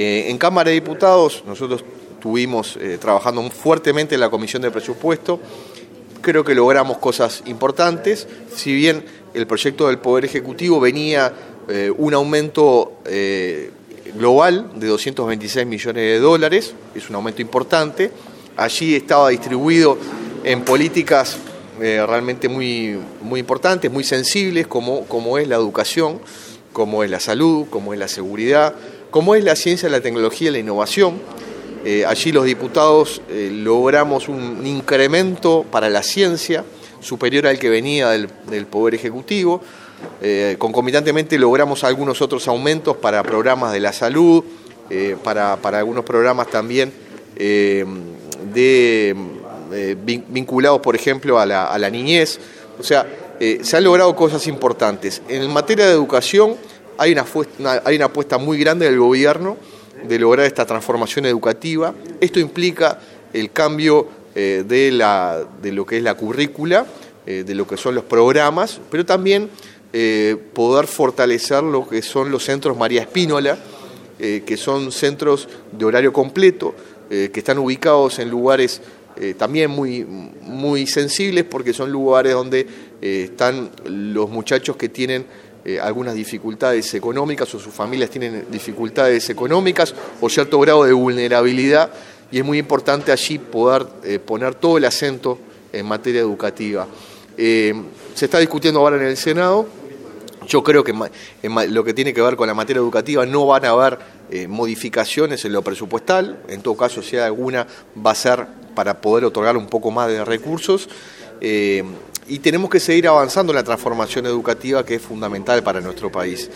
en Cámara de Diputados nosotros estuvimos trabajando fuertemente en la Comisión de Presupuesto, creo que logramos cosas importantes, si bien el proyecto del Poder Ejecutivo venía un aumento global de 226 millones de dólares, es un aumento importante. Allí estaba distribuido en políticas eh, realmente muy, muy importantes, muy sensibles, como, como es la educación, como es la salud, como es la seguridad, como es la ciencia, la tecnología y la innovación. Eh, allí los diputados eh, logramos un incremento para la ciencia superior al que venía del, Poder Ejecutivo. Eh, concomitantemente logramos algunos otros aumentos para programas de la salud, para, algunos programas también vinculados, por ejemplo, a la, niñez. O sea, se han logrado cosas importantes. En materia de educación hay una, hay una apuesta muy grande del gobierno de lograr esta transformación educativa. Esto implica el cambio de, la, de lo que es la currícula, de lo que son los programas, pero también eh, poder fortalecer lo que son los centros María Espínola, eh, que son centros de horario completo, eh, que están ubicados en lugares también muy, muy sensibles porque son lugares donde están los muchachos que tienen algunas dificultades económicas o sus familias tienen dificultades económicas o cierto grado de vulnerabilidad y es muy importante allí poder poner todo el acento en materia educativa. se está discutiendo ahora en el Senado yo creo que lo que tiene que ver con la materia educativa no van a haber eh, modificaciones en lo presupuestal, en todo caso si hay alguna va a ser para poder otorgar un poco más de recursos eh, y tenemos que seguir avanzando en la transformación educativa que es fundamental para nuestro país.